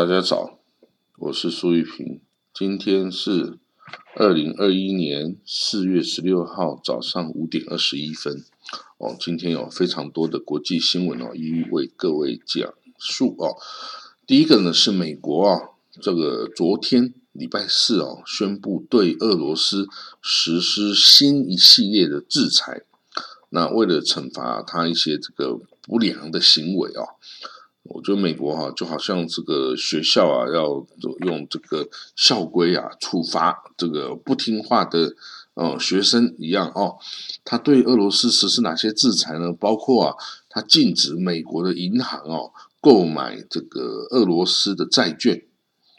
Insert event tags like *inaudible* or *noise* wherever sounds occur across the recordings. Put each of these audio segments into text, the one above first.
大家早，我是苏玉平。今天是二零二一年四月十六号早上五点二十一分。哦，今天有非常多的国际新闻哦，一一为各位讲述哦。第一个呢是美国啊，这个昨天礼拜四哦，宣布对俄罗斯实施新一系列的制裁。那为了惩罚他一些这个不良的行为啊。我觉得美国哈就好像这个学校啊，要用这个校规啊处罚这个不听话的呃学生一样哦。他对俄罗斯实施哪些制裁呢？包括啊，他禁止美国的银行哦购买这个俄罗斯的债券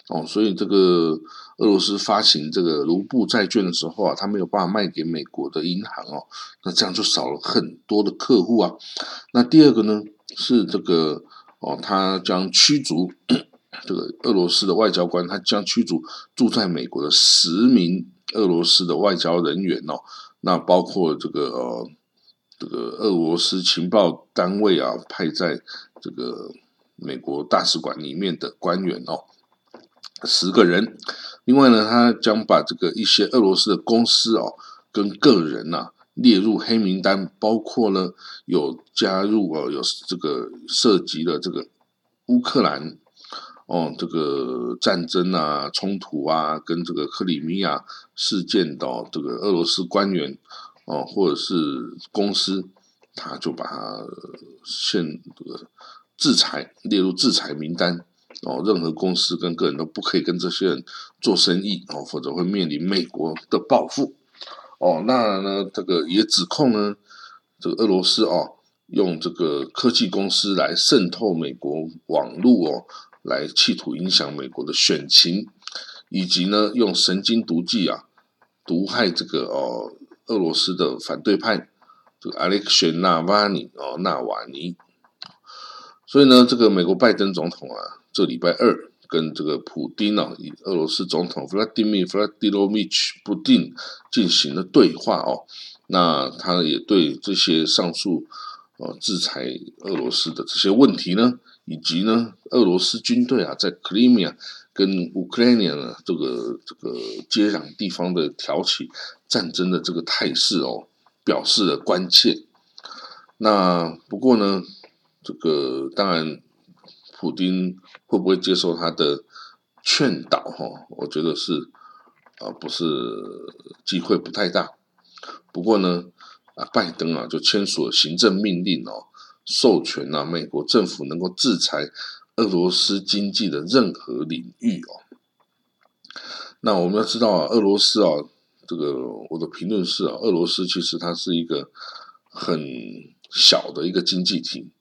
哦。所以这个俄罗斯发行这个卢布债券的时候啊，他没有办法卖给美国的银行哦。那这样就少了很多的客户啊。那第二个呢是这个。哦，他将驱逐这个俄罗斯的外交官，他将驱逐住在美国的十名俄罗斯的外交人员哦，那包括这个呃这个俄罗斯情报单位啊派在这个美国大使馆里面的官员哦，十个人。另外呢，他将把这个一些俄罗斯的公司哦跟个人呐。列入黑名单，包括呢有加入哦，有这个涉及的这个乌克兰哦，这个战争啊、冲突啊，跟这个克里米亚事件的这个俄罗斯官员哦，或者是公司，他就把它限这个制裁列入制裁名单哦，任何公司跟个人都不可以跟这些人做生意哦，否则会面临美国的报复。哦，那呢，这个也指控呢，这个俄罗斯哦，用这个科技公司来渗透美国网络哦，来企图影响美国的选情，以及呢，用神经毒剂啊，毒害这个哦，俄罗斯的反对派，这个 Alexei Navalny 哦，纳瓦尼。所以呢，这个美国拜登总统啊，这礼拜二。跟这个普丁呢，以俄罗斯总统弗拉迪米·弗拉迪罗米奇·普丁进行了对话哦。那他也对这些上述呃制裁俄罗斯的这些问题呢，以及呢俄罗斯军队啊在克里米亚跟乌克兰呢这个这个接壤地方的挑起战争的这个态势哦，表示了关切。那不过呢，这个当然。普京会不会接受他的劝导？哈，我觉得是啊，不是机会不太大。不过呢，啊，拜登啊就签署了行政命令哦，授权啊美国政府能够制裁俄罗斯经济的任何领域哦。那我们要知道啊，俄罗斯啊，这个我的评论是啊，俄罗斯其实它是一个很小的一个经济体。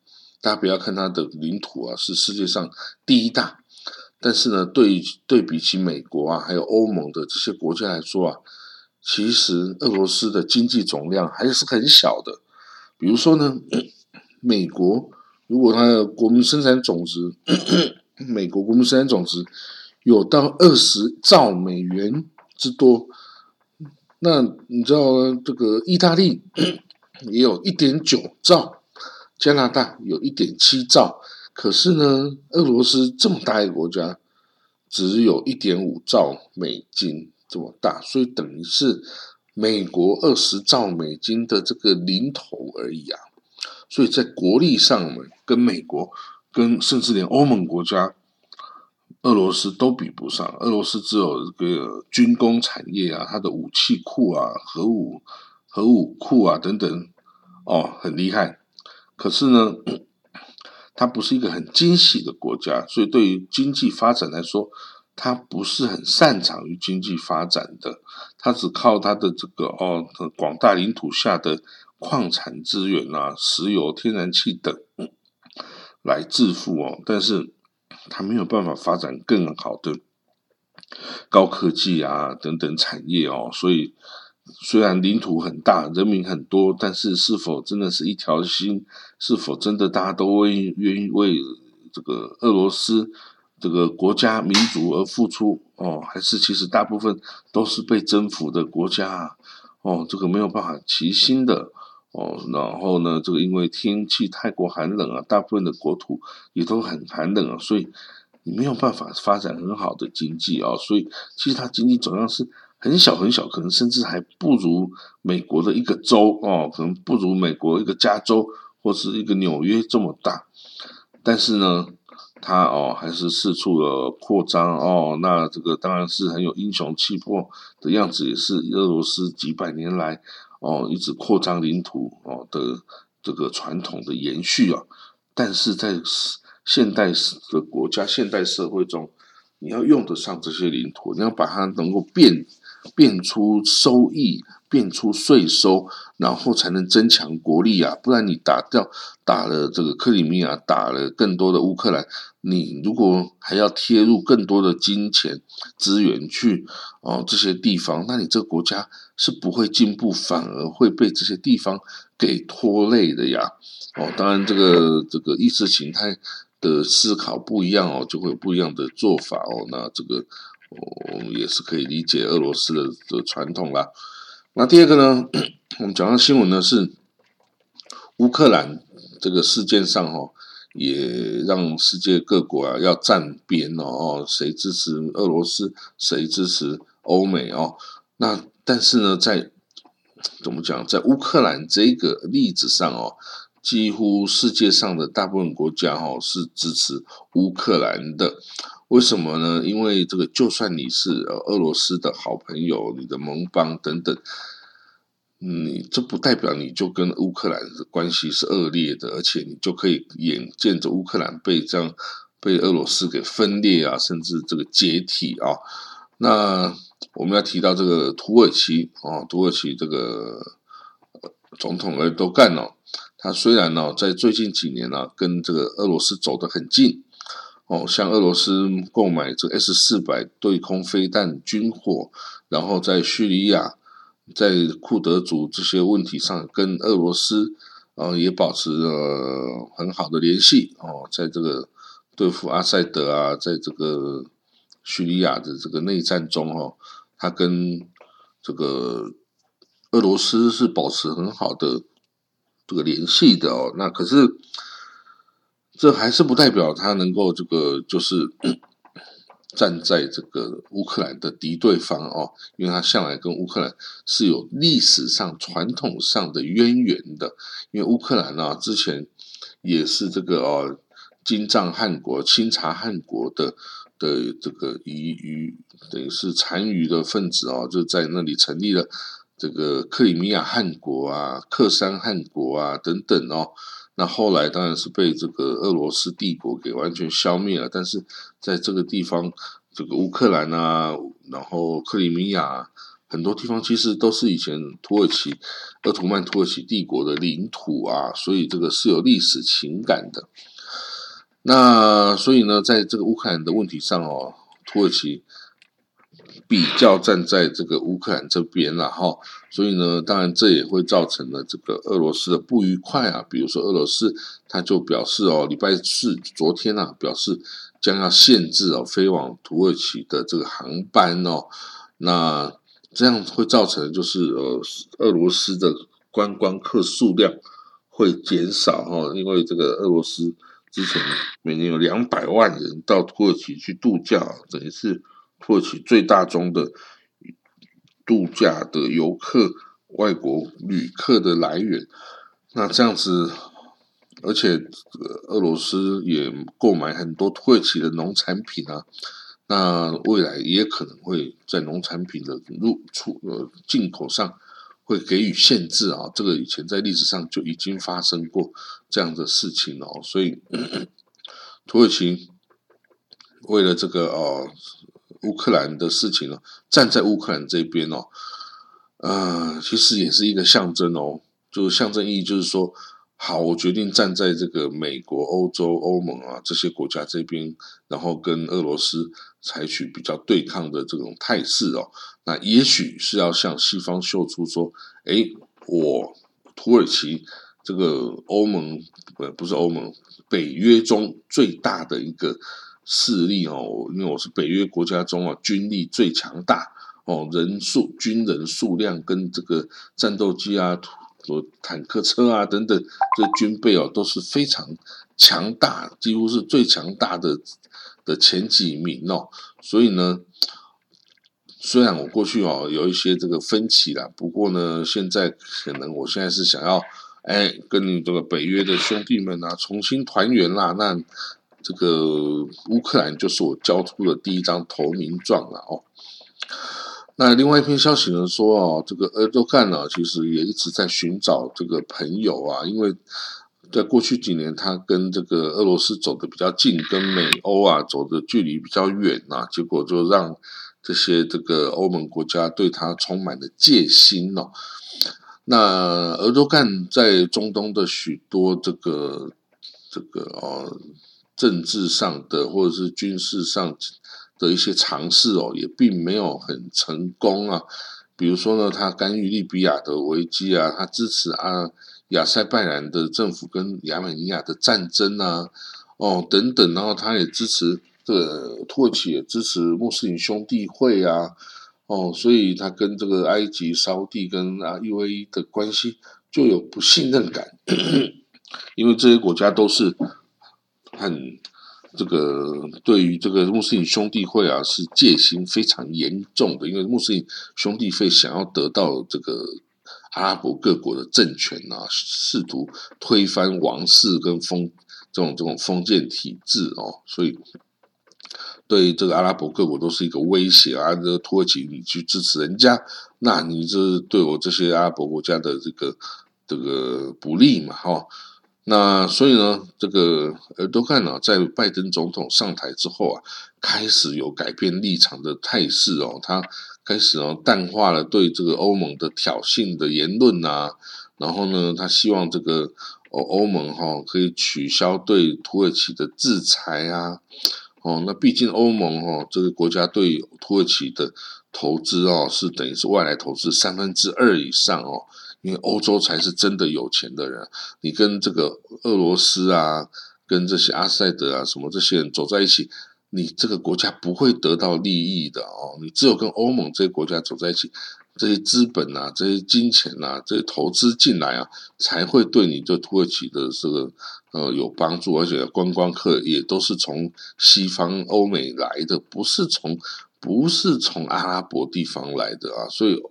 大家不要看它的领土啊，是世界上第一大，但是呢，对对比起美国啊，还有欧盟的这些国家来说啊，其实俄罗斯的经济总量还是很小的。比如说呢，美国如果它的国民生产总值，*clears throat* 美国国民生产总值有到二十兆美元之多，那你知道这个意大利 *clears throat* 也有一点九兆。加拿大有一点七兆，可是呢，俄罗斯这么大一个国家，只有一点五兆美金这么大，所以等于是美国二十兆美金的这个零头而已啊。所以在国力上，跟美国、跟甚至连欧盟国家，俄罗斯都比不上。俄罗斯只有这个军工产业啊，它的武器库啊、核武、核武库啊等等，哦，很厉害。可是呢，*clears throat* 它不是一个很精细的国家，所以对于经济发展来说，它不是很擅长于经济发展的。它只靠它的这个哦，广大领土下的矿产资源啊，石油、天然气等来致富哦。但是它没有办法发展更好的高科技啊等等产业哦，所以。虽然领土很大，人民很多，但是是否真的是一条心？是否真的大家都愿愿意为这个俄罗斯这个国家民族而付出？哦，还是其实大部分都是被征服的国家？哦，这个没有办法齐心的哦。然后呢，这个因为天气太过寒冷啊，大部分的国土也都很寒冷啊，所以你没有办法发展很好的经济啊。所以其实它经济总量是很小很小，可能甚至还不如美国的一个州哦，可能不如美国一个加州或是一个纽约这么大。但是呢，它哦还是四处的扩张哦。那这个当然是很有英雄气魄的样子，也是俄罗斯几百年来哦一直扩张领土哦的这个传统的延续啊。但是在现代的国家、现代社会中，你要用得上这些领土，你要把它能够变变出收益。变出税收，然后才能增强国力啊！不然你打掉打了这个克里米亚，打了更多的乌克兰，你如果还要贴入更多的金钱资源去哦这些地方，那你这个国家是不会进步，反而会被这些地方给拖累的呀！哦，当然这个这个意识形态的思考不一样哦，就会有不一样的做法哦。那这个我们也是可以理解俄罗斯的的传统啦。那第二个呢，我们讲到新闻呢是乌克兰这个事件上哈，也让世界各国啊要站边哦哦，谁支持俄罗斯，谁支持欧美哦。那但是呢，在怎么讲，在乌克兰这个例子上哦，几乎世界上的大部分国家哈是支持乌克兰的。为什么呢？因为这个，就算你是俄罗斯的好朋友、你的盟邦等等，你这不代表你就跟乌克兰的关系是恶劣的，而且你就可以眼见着乌克兰被这样被俄罗斯给分裂啊，甚至这个解体啊。那我们要提到这个土耳其啊，土耳其这个总统呢都干了，他虽然呢在最近几年呢跟这个俄罗斯走得很近。哦，向俄罗斯购买这 S 四百对空飞弹军火，然后在叙利亚、在库德族这些问题上跟俄罗斯，呃，也保持了很好的联系。哦，在这个对付阿塞德啊，在这个叙利亚的这个内战中，哈，他跟这个俄罗斯是保持很好的这个联系的哦。那可是。这还是不代表他能够这个就是 *coughs* 站在这个乌克兰的敌对方哦，因为他向来跟乌克兰是有历史上传统上的渊源的。因为乌克兰啊，之前也是这个哦，金帐汗国、清查汗国的的这个遗余等于是残余的分子哦，就在那里成立了这个克里米亚汗国啊、克山汗国啊等等哦。那后来当然是被这个俄罗斯帝国给完全消灭了，但是在这个地方，这个乌克兰啊，然后克里米亚很多地方其实都是以前土耳其鄂图曼土耳其帝国的领土啊，所以这个是有历史情感的。那所以呢，在这个乌克兰的问题上哦，土耳其。比较站在这个乌克兰这边了哈，所以呢，当然这也会造成了这个俄罗斯的不愉快啊。比如说俄罗斯，他就表示哦，礼拜四昨天啊，表示将要限制哦飞往土耳其的这个航班哦。那这样会造成就是呃俄罗斯的观光客数量会减少哈，因为这个俄罗斯之前每年有两百万人到土耳其去度假，等于是。土耳其最大宗的度假的游客、外国旅客的来源，那这样子，而且俄罗斯也购买很多土耳其的农产品啊，那未来也可能会在农产品的入出呃进口上会给予限制啊，这个以前在历史上就已经发生过这样的事情哦，所以 *coughs* 土耳其为了这个哦。乌克兰的事情呢，站在乌克兰这边哦，呃，其实也是一个象征哦，就是象征意义，就是说，好，我决定站在这个美国、欧洲、欧盟啊这些国家这边，然后跟俄罗斯采取比较对抗的这种态势哦。那也许是要向西方秀出说，哎，我土耳其这个欧盟，呃，不是欧盟，北约中最大的一个。势力哦，因为我是北约国家中啊，军力最强大哦，人数、军人数量跟这个战斗机啊、坦克车啊等等这军备哦都是非常强大，几乎是最强大的的前几名哦。所以呢，虽然我过去哦有一些这个分歧啦，不过呢，现在可能我现在是想要哎跟你这个北约的兄弟们啊重新团圆啦。那这个乌克兰就是我交出的第一张投名状了哦。那另外一篇消息呢说哦，这个俄多干呢其实也一直在寻找这个朋友啊，因为在过去几年他跟这个俄罗斯走的比较近，跟美欧啊走的距离比较远啊，结果就让这些这个欧盟国家对他充满了戒心哦。那俄多干在中东的许多这个这个哦政治上的或者是军事上。的一些尝试哦，也并没有很成功啊。比如说呢，他干预利比亚的危机啊，他支持啊亚塞拜然的政府跟亚美尼亚的战争啊，哦等等，然后他也支持这个土耳其也支持穆斯林兄弟会啊，哦，所以他跟这个埃及、沙地跟啊 UAE 的关系就有不信任感，*coughs* 因为这些国家都是很。这个对于这个穆斯林兄弟会啊，是戒心非常严重的，因为穆斯林兄弟会想要得到这个阿拉伯各国的政权啊，试图推翻王室跟封这种这种封建体制哦，所以对这个阿拉伯各国都是一个威胁啊。这个土耳其你去支持人家，那你这对我这些阿拉伯国家的这个这个不利嘛，哈。那所以呢，这个尔多干呢，在拜登总统上台之后啊，开始有改变立场的态势哦。他开始哦淡化了对这个欧盟的挑衅的言论呐，然后呢，他希望这个欧欧盟哈可以取消对土耳其的制裁啊。哦，那毕竟欧盟哈这个国家对土耳其的投资哦，是等于是外来投资三分之二以上哦。因为欧洲才是真的有钱的人，你跟这个俄罗斯啊，跟这些阿塞德啊什么这些人走在一起，你这个国家不会得到利益的哦。你只有跟欧盟这些国家走在一起，这些资本啊，这些金钱啊，这些投资进来啊，才会对你这土耳其的这个呃有帮助。而且观光客也都是从西方欧美来的，不是从不是从阿拉伯地方来的啊。所以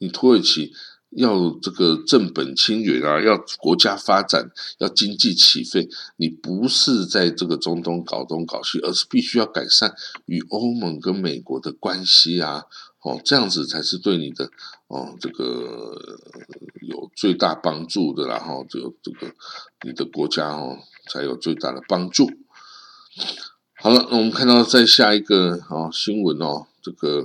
你土耳其。要这个正本清源啊，要国家发展，要经济起飞，你不是在这个中东搞东搞西，而是必须要改善与欧盟跟美国的关系啊，哦，这样子才是对你的哦这个有最大帮助的，然后就这个你的国家哦才有最大的帮助。好了，那我们看到在下一个啊新闻哦，这个。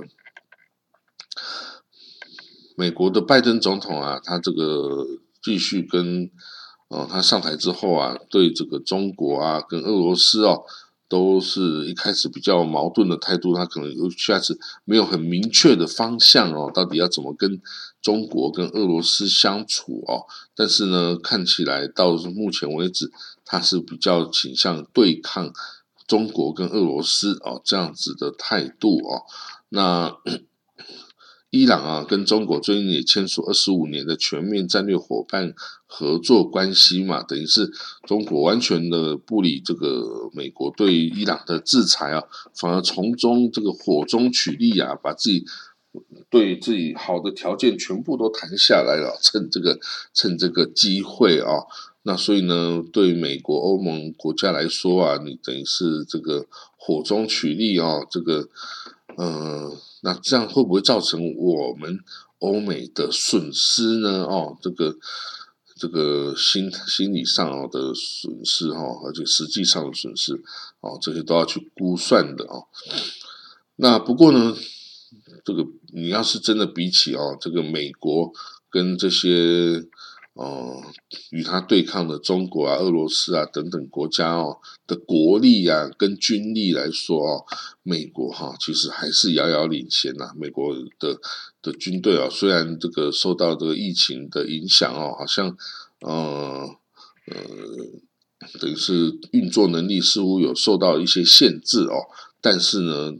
美国的拜登总统啊，他这个继续跟，呃，他上台之后啊，对这个中国啊，跟俄罗斯哦，都是一开始比较矛盾的态度。他可能一下子没有很明确的方向哦，到底要怎么跟中国跟俄罗斯相处哦？但是呢，看起来到目前为止，他是比较倾向对抗中国跟俄罗斯哦这样子的态度哦。那。伊朗啊，跟中国最近也签署二十五年的全面战略伙伴合作关系嘛，等于是中国完全的不理这个美国对伊朗的制裁啊，反而从中这个火中取栗啊，把自己对自己好的条件全部都谈下来了，*laughs* 趁这个趁这个机会啊，那所以呢，对美国欧盟国家来说啊，你等于是这个火中取栗啊，这个嗯。那这样会不会造成我们欧美的损失呢？哦，这个这个心心理上的损失哈，而且实际上的损失哦，这些都要去估算的哦。那不过呢，这个你要是真的比起哦，这个美国跟这些。哦，与他对抗的中国啊、俄罗斯啊等等国家哦的国力啊跟军力来说哦，美国哈其实还是遥遥领先呐。美国的的军队啊，虽然这个受到这个疫情的影响哦，好像呃呃，等于是运作能力似乎有受到一些限制哦，但是呢，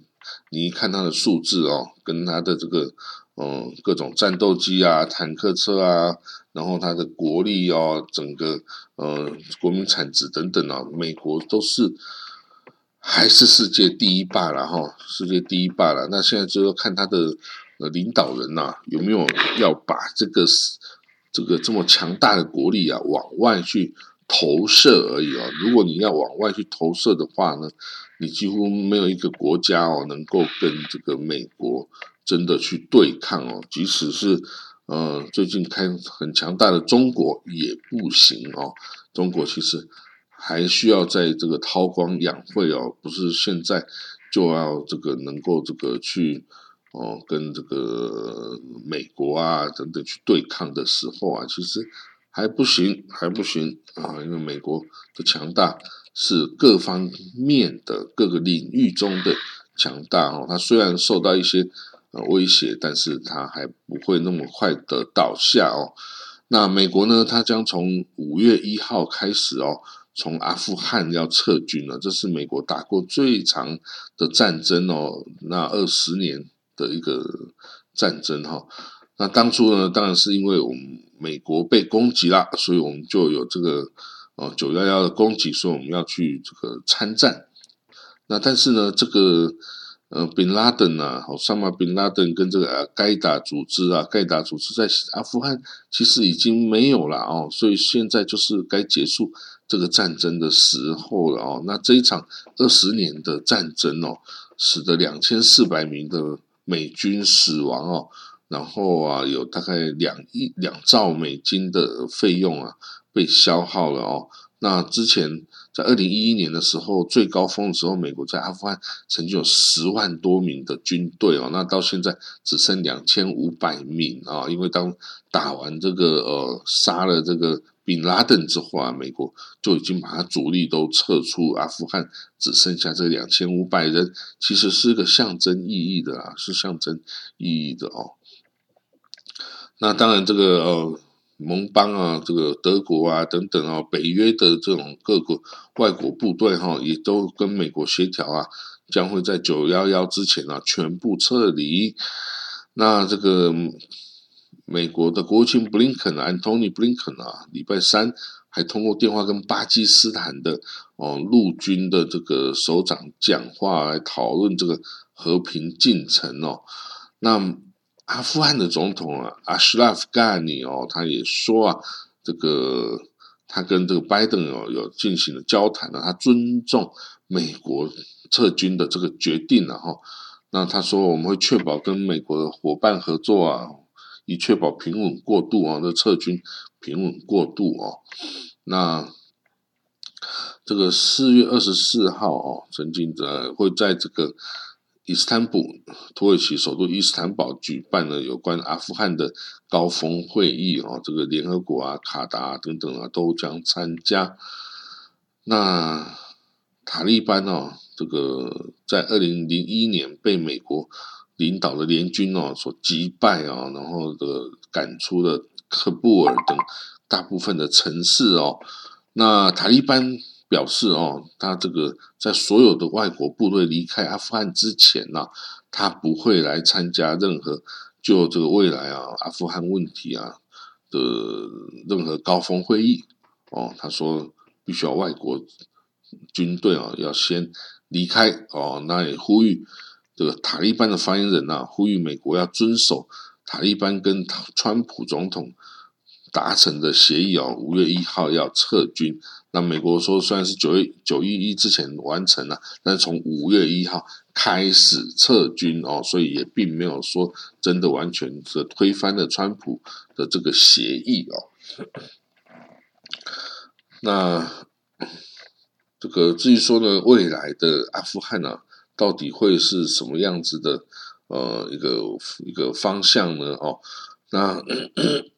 你一看它的数字哦，跟它的这个。嗯，各种战斗机啊、坦克车啊，然后它的国力哦，整个呃国民产值等等啊，美国都是还是世界第一霸了哈，世界第一霸了。那现在就要看他的呃领导人呐有没有要把这个这个这么强大的国力啊往外去投射而已啊。如果你要往外去投射的话呢，你几乎没有一个国家哦能够跟这个美国真的去对抗哦，即使是呃最近开很强大的中国也不行哦。中国其实。还需要在这个韬光养晦哦，不是现在就要这个能够这个去哦跟这个美国啊等等去对抗的时候啊，其实还不行，还不行啊，因为美国的强大是各方面的各个领域中的强大哦，它虽然受到一些威胁，但是它还不会那么快的倒下哦。那美国呢，它将从五月一号开始哦。从阿富汗要撤军了，这是美国打过最长的战争哦，那二十年的一个战争哈。那当初呢，当然是因为我们美国被攻击了，所以我们就有这个哦九幺幺的攻击，所以我们要去这个参战。那但是呢，这个呃宾拉登啊，好，萨马宾拉登跟这个呃盖达组织啊，盖达组织在阿富汗其实已经没有了哦，所以现在就是该结束。这个战争的时候了哦，那这一场二十年的战争哦，使得两千四百名的美军死亡哦，然后啊，有大概两亿两兆美金的费用啊被消耗了哦。那之前在二零一一年的时候，最高峰的时候，美国在阿富汗曾经有十万多名的军队哦，那到现在只剩两千五百名啊，因为当打完这个呃，杀了这个。宾拉登之后啊，美国就已经把他主力都撤出阿富汗，只剩下这两千五百人，其实是个象征意义的啊，是象征意义的哦。那当然，这个呃盟邦啊，这个德国啊等等啊，北约的这种各个外国部队哈，也都跟美国协调啊，将会在九幺幺之前啊全部撤离。那这个。美国的国务卿布林肯啊，Antony Blinken 啊，礼拜三还通过电话跟巴基斯坦的哦陆军的这个首长讲话，来讨论这个和平进程哦。那阿富汗的总统啊，阿什拉夫·甘尼哦，他也说啊，这个他跟这个拜登哦有进行了交谈呢，他尊重美国撤军的这个决定了哈。那他说我们会确保跟美国的伙伴合作啊。以确保平稳过渡啊，这撤军平稳过渡哦。那这个四月二十四号哦，曾经在会在这个伊斯坦布土耳其首都伊斯坦堡举办了有关阿富汗的高峰会议哦。这个联合国啊、卡达等等啊都将参加。那塔利班哦，这个在二零零一年被美国。领导的联军哦，所击败啊，然后的赶出了喀布尔等大部分的城市哦。那塔利班表示哦，他这个在所有的外国部队离开阿富汗之前呢，他不会来参加任何就这个未来啊阿富汗问题啊的任何高峰会议哦。他说，必须要外国军队啊要先离开哦。那也呼吁。这个塔利班的发言人呐，呼吁美国要遵守塔利班跟川普总统达成的协议哦，五月一号要撤军。那美国说，虽然是九月九一一之前完成了，但是从五月一号开始撤军哦，所以也并没有说真的完全是推翻了川普的这个协议哦。那这个至于说呢，未来的阿富汗呢？到底会是什么样子的呃一个一个方向呢？哦，那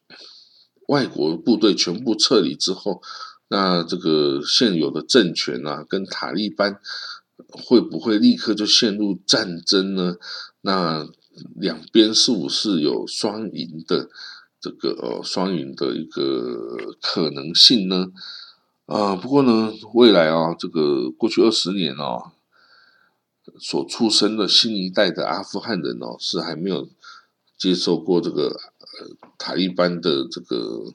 *coughs* 外国部队全部撤离之后，那这个现有的政权啊，跟塔利班会不会立刻就陷入战争呢？那两边是不是有双赢的这个呃双赢的一个可能性呢？啊，不过呢，未来啊，这个过去二十年哦。所出生的新一代的阿富汗人哦，是还没有接受过这个呃塔利班的这个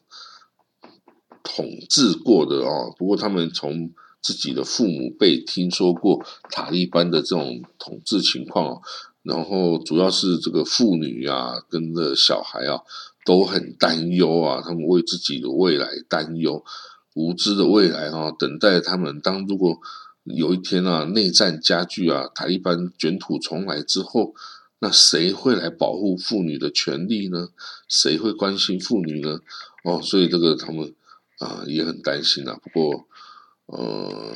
统治过的哦。不过他们从自己的父母辈听说过塔利班的这种统治情况哦，然后主要是这个妇女啊跟着小孩啊都很担忧啊，他们为自己的未来担忧，无知的未来啊，等待他们。当如果有一天啊内战加剧啊，塔利班卷土重来之后。那谁会来保护妇女的权利呢？谁会关心妇女呢？哦，所以这个他们啊也很担心啊。不过，呃，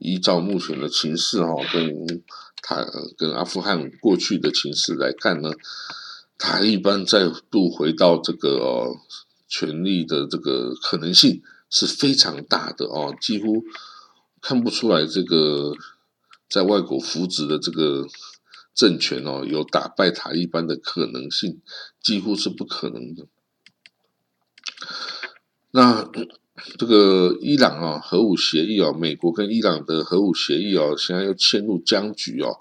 依照目前的情势哈，跟塔跟阿富汗过去的情势来看呢，塔利班再度回到这个权力的这个可能性是非常大的哦，几乎看不出来这个在外国扶植的这个。政权哦，有打败塔利班的可能性，几乎是不可能的。那这个伊朗啊，核武协议哦，美国跟伊朗的核武协议哦，现在又陷入僵局哦。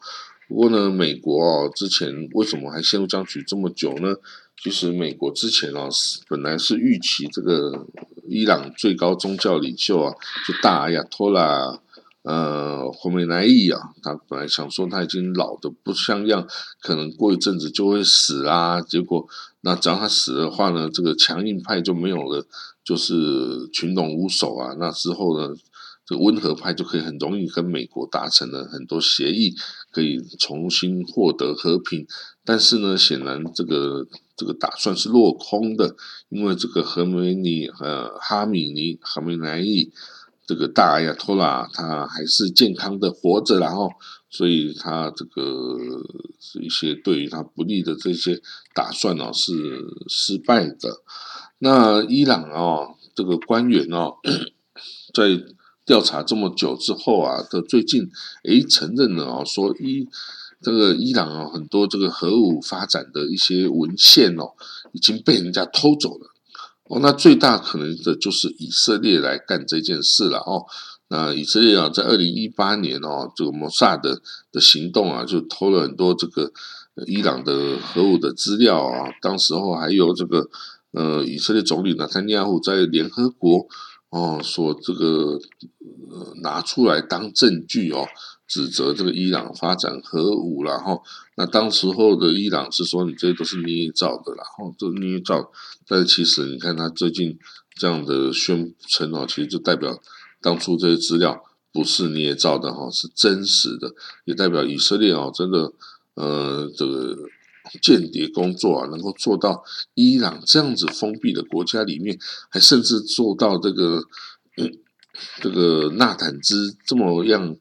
不过呢，美国哦，之前为什么还陷入僵局这么久呢？其实美国之前哦，本来是预期这个伊朗最高宗教领袖啊，就大阿亚托拉。呃，霍梅莱伊啊，他本来想说他已经老的不像样，可能过一阵子就会死啦。结果，那只要他死的话呢，这个强硬派就没有了，就是群龙无首啊。那之后呢，这个温和派就可以很容易跟美国达成了很多协议，可以重新获得和平。但是呢，显然这个这个打算是落空的，因为这个何梅尼呃哈米尼哈梅莱伊。这个大阿亚托拉他还是健康的活着，然后，所以他这个一些对于他不利的这些打算呢是失败的。那伊朗啊，这个官员哦，在调查这么久之后啊，的最近诶承认了啊，说伊这个伊朗啊很多这个核武发展的一些文献哦，已经被人家偷走了。哦，那最大可能的就是以色列来干这件事了哦。那以色列啊，在二零一八年哦，这个摩萨的的行动啊，就偷了很多这个伊朗的核武的资料啊。当时候还有这个呃，以色列总理纳坦尼亚胡在联合国哦，说这个呃拿出来当证据哦。指责这个伊朗发展核武，然后那当时候的伊朗是说你这些都是捏造的，然后这捏造，但是其实你看他最近这样的宣称哦，其实就代表当初这些资料不是捏造的哈，是真实的，也代表以色列哦真的呃这个间谍工作啊，能够做到伊朗这样子封闭的国家里面，还甚至做到这个这个纳坦兹这么样。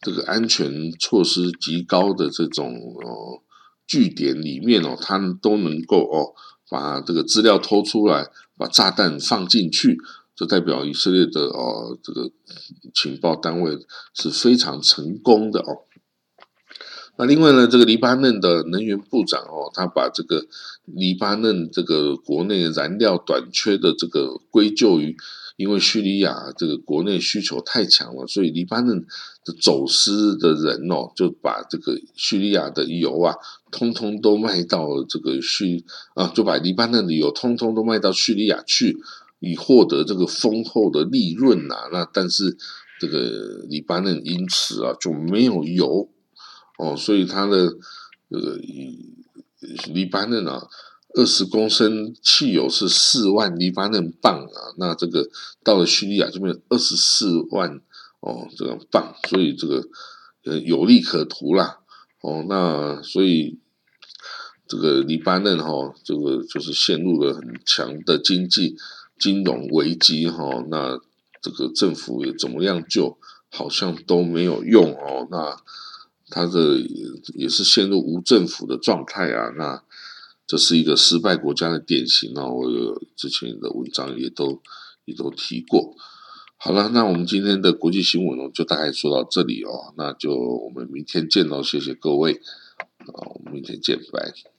这个安全措施极高的这种哦据点里面哦，他们都能够哦把这个资料偷出来，把炸弹放进去，就代表以色列的哦这个情报单位是非常成功的哦。那另外呢，这个黎巴嫩的能源部长哦，他把这个黎巴嫩这个国内燃料短缺的这个归咎于。因为叙利亚这个国内需求太强了，所以黎巴嫩的走私的人哦，就把这个叙利亚的油啊，通通都卖到这个叙啊，就把黎巴嫩的油通通都卖到叙利亚去，以获得这个丰厚的利润呐。那但是这个黎巴嫩因此啊就没有油哦，所以它的这个黎巴嫩啊。二十公升汽油是四万黎巴嫩镑啊，那这个到了叙利亚这边二十四万哦，这个镑，所以这个呃有利可图啦哦，那所以这个黎巴嫩哈，这个就是陷入了很强的经济金融危机哈，那这个政府也怎么样救，好像都没有用哦，那他的也是陷入无政府的状态啊，那。这是一个失败国家的典型哦！我有之前的文章也都也都提过。好了，那我们今天的国际新闻呢，就大概说到这里哦。那就我们明天见喽，谢谢各位，啊，我们明天见，拜。